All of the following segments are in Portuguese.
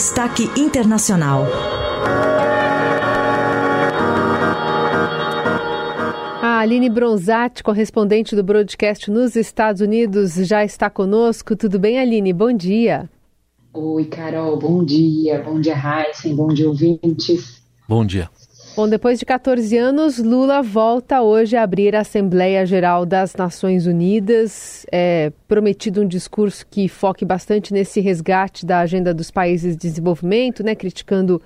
Destaque Internacional. A Aline Bronzatti, correspondente do broadcast nos Estados Unidos, já está conosco. Tudo bem, Aline? Bom dia. Oi, Carol. Bom dia. Bom dia, Heisen. Bom dia, ouvintes. Bom dia. Bom, depois de 14 anos, Lula volta hoje a abrir a Assembleia Geral das Nações Unidas. É prometido um discurso que foque bastante nesse resgate da agenda dos países de desenvolvimento, né, criticando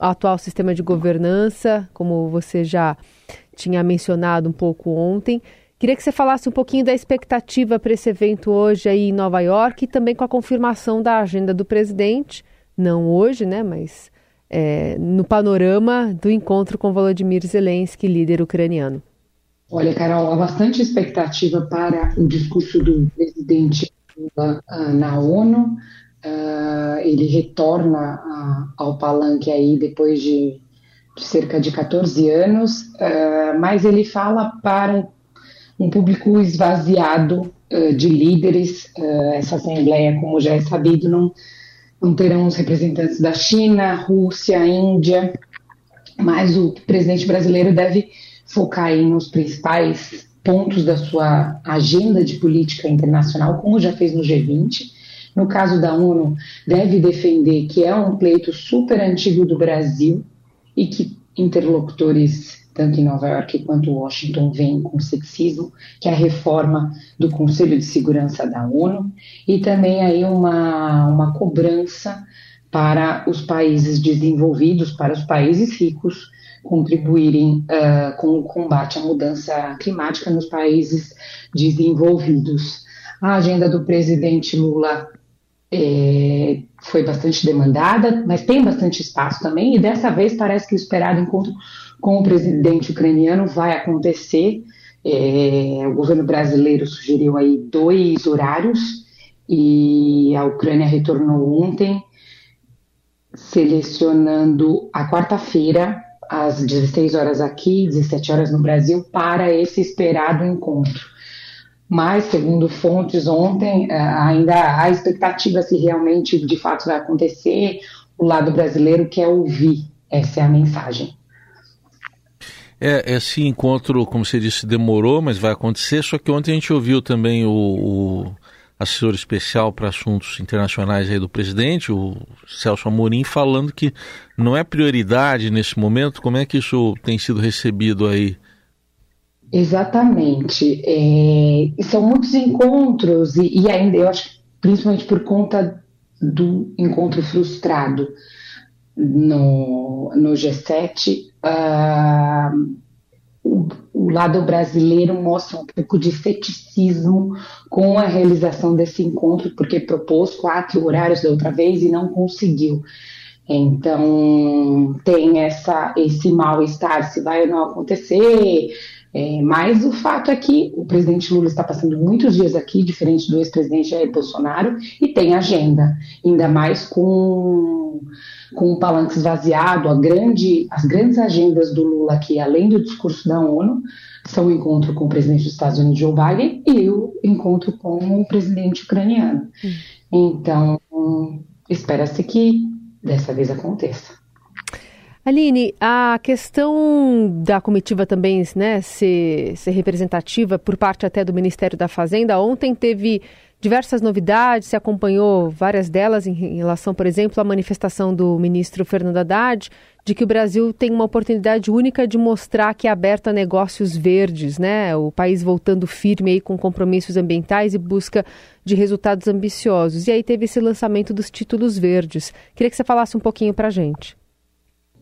o atual sistema de governança, como você já tinha mencionado um pouco ontem. Queria que você falasse um pouquinho da expectativa para esse evento hoje aí em Nova York e também com a confirmação da agenda do presidente, não hoje, né, mas é, no panorama do encontro com Volodymyr Zelensky, líder ucraniano? Olha, Carol, há bastante expectativa para o discurso do presidente Lula uh, na ONU. Uh, ele retorna uh, ao palanque aí depois de, de cerca de 14 anos, mas ele fala para um público esvaziado de líderes. essa assembleia, como já é sabido, não não terão os representantes da China, Rússia, Índia, mas o presidente brasileiro deve focar aí nos principais pontos da sua agenda de política internacional, como já fez no G20. No caso da ONU, deve defender que é um pleito super antigo do Brasil e que interlocutores tanto em Nova York quanto Washington, vem com sexismo, que é a reforma do Conselho de Segurança da ONU, e também aí uma, uma cobrança para os países desenvolvidos, para os países ricos, contribuírem uh, com o combate à mudança climática nos países desenvolvidos. A agenda do presidente Lula é, foi bastante demandada, mas tem bastante espaço também, e dessa vez parece que o esperado encontro com o presidente ucraniano vai acontecer. É, o governo brasileiro sugeriu aí dois horários e a Ucrânia retornou ontem, selecionando a quarta-feira, às 16 horas aqui, 17 horas no Brasil, para esse esperado encontro. Mas, segundo fontes ontem, é, ainda há expectativa se realmente de fato vai acontecer. O lado brasileiro quer ouvir, essa é a mensagem. É, esse encontro, como você disse, demorou, mas vai acontecer. Só que ontem a gente ouviu também o, o assessor especial para assuntos internacionais aí do presidente, o Celso Amorim, falando que não é prioridade nesse momento. Como é que isso tem sido recebido aí? Exatamente. É, são muitos encontros, e, e ainda eu acho principalmente por conta do encontro frustrado no, no G7, uh, o, o, lado brasileiro mostra um pouco de ceticismo com a realização desse encontro, porque propôs quatro horários da outra vez e não conseguiu. Então, tem essa, esse mal-estar se vai ou não acontecer, é, mas o fato é que o presidente Lula está passando muitos dias aqui, diferente do ex-presidente Jair Bolsonaro, e tem agenda, ainda mais com, com o palanque esvaziado, grande, as grandes agendas do Lula aqui, além do discurso da ONU, são o encontro com o presidente dos Estados Unidos, Joe Biden, e o encontro com o presidente ucraniano. Hum. Então, espera-se que dessa vez aconteça. Aline, a questão da comitiva também né, ser, ser representativa por parte até do Ministério da Fazenda, ontem teve diversas novidades, se acompanhou várias delas em relação, por exemplo, à manifestação do ministro Fernando Haddad, de que o Brasil tem uma oportunidade única de mostrar que é aberto a negócios verdes, né? O país voltando firme aí com compromissos ambientais e busca de resultados ambiciosos. E aí teve esse lançamento dos títulos verdes. Queria que você falasse um pouquinho para a gente.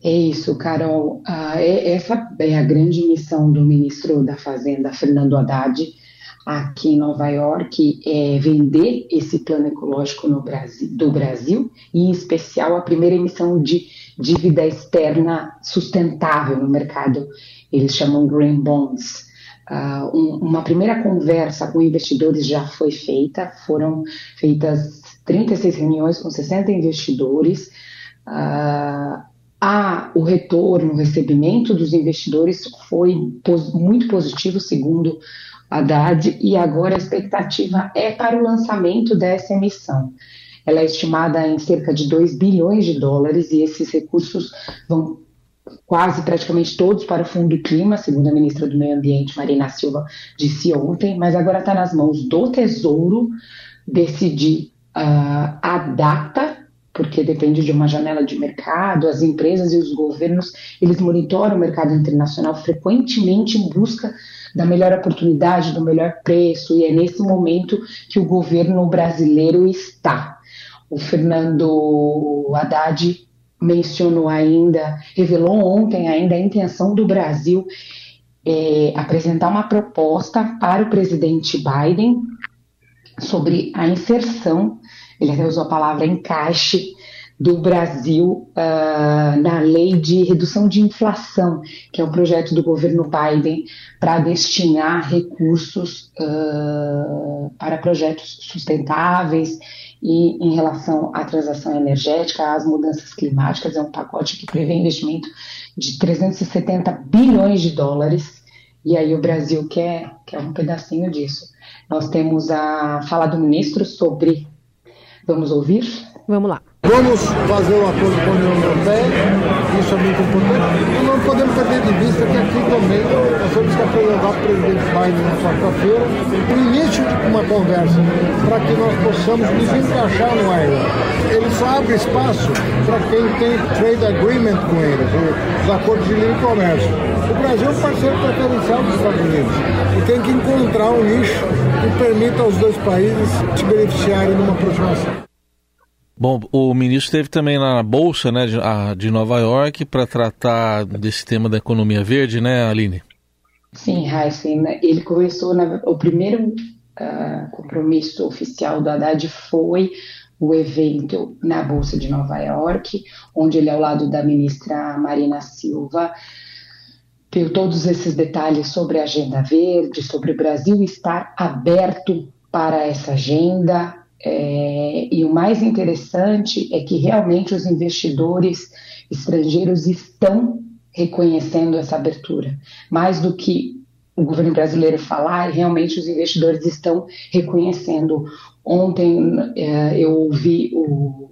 É isso, Carol. Ah, é, essa é a grande missão do ministro da Fazenda, Fernando Haddad, aqui em Nova York, é vender esse plano ecológico no Brasil, do Brasil, e em especial a primeira emissão de dívida externa sustentável no mercado. Eles chamam Green Bonds. Uh, um, uma primeira conversa com investidores já foi feita, foram feitas 36 reuniões com 60 investidores. Uh, a, o retorno, o recebimento dos investidores foi pos, muito positivo, segundo a Haddad, e agora a expectativa é para o lançamento dessa emissão. ela é estimada em cerca de 2 bilhões de dólares e esses recursos vão quase praticamente todos para o Fundo Clima, segundo a ministra do Meio Ambiente, Marina Silva, disse ontem, mas agora está nas mãos do Tesouro decidir uh, a data, porque depende de uma janela de mercado, as empresas e os governos, eles monitoram o mercado internacional frequentemente em busca da melhor oportunidade, do melhor preço, e é nesse momento que o governo brasileiro está. O Fernando Haddad mencionou ainda, revelou ontem ainda a intenção do Brasil é, apresentar uma proposta para o presidente Biden sobre a inserção, ele até usou a palavra encaixe, do Brasil uh, na lei de redução de inflação, que é um projeto do governo Biden para destinar recursos uh, para projetos sustentáveis e em relação à transação energética, às mudanças climáticas, é um pacote que prevê investimento de 370 bilhões de dólares, e aí o Brasil quer, quer um pedacinho disso. Nós temos a fala do ministro sobre. Vamos ouvir? Vamos lá. Vamos fazer um acordo com a União Europeia, isso é muito importante. E não podemos perder de vista que aqui também nós temos que apresentar o presidente Biden na quarta-feira o início de uma conversa para que nós possamos nos encaixar no ILA. Ele só abre espaço para quem tem trade agreement com eles, os acordos de livre comércio. O Brasil é um parceiro preferencial dos Estados Unidos e tem que encontrar um nicho que permita aos dois países se beneficiarem de uma aproximação. Bom, o ministro esteve também na Bolsa né, de, de Nova York para tratar desse tema da economia verde, né, Aline? Sim, Heisen. Ele começou, na, o primeiro uh, compromisso oficial do Haddad foi o evento na Bolsa de Nova York, onde ele, ao lado da ministra Marina Silva, deu todos esses detalhes sobre a agenda verde, sobre o Brasil estar aberto para essa agenda, é, e o mais interessante é que realmente os investidores estrangeiros estão reconhecendo essa abertura. Mais do que o governo brasileiro falar, realmente os investidores estão reconhecendo. Ontem é, eu ouvi o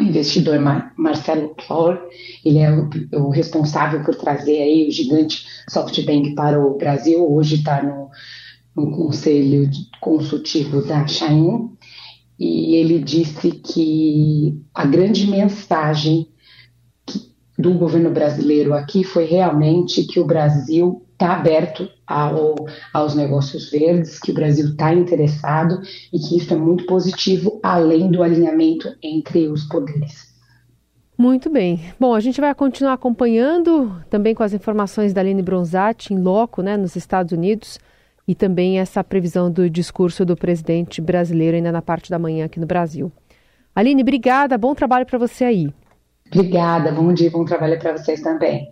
investidor Mar Marcelo Clor, ele é o, o, responsável por trazer aí o gigante SoftBank para o Brasil, hoje está no no conselho consultivo da Chain, e ele disse que a grande mensagem do governo brasileiro aqui foi realmente que o Brasil está aberto ao, aos negócios verdes, que o Brasil está interessado e que isso é muito positivo, além do alinhamento entre os poderes. Muito bem. Bom, a gente vai continuar acompanhando também com as informações da Aline Bronzatti em loco, né, nos Estados Unidos e também essa previsão do discurso do presidente brasileiro ainda na parte da manhã aqui no Brasil. Aline, obrigada, bom trabalho para você aí. Obrigada, bom dia, bom trabalho para vocês também.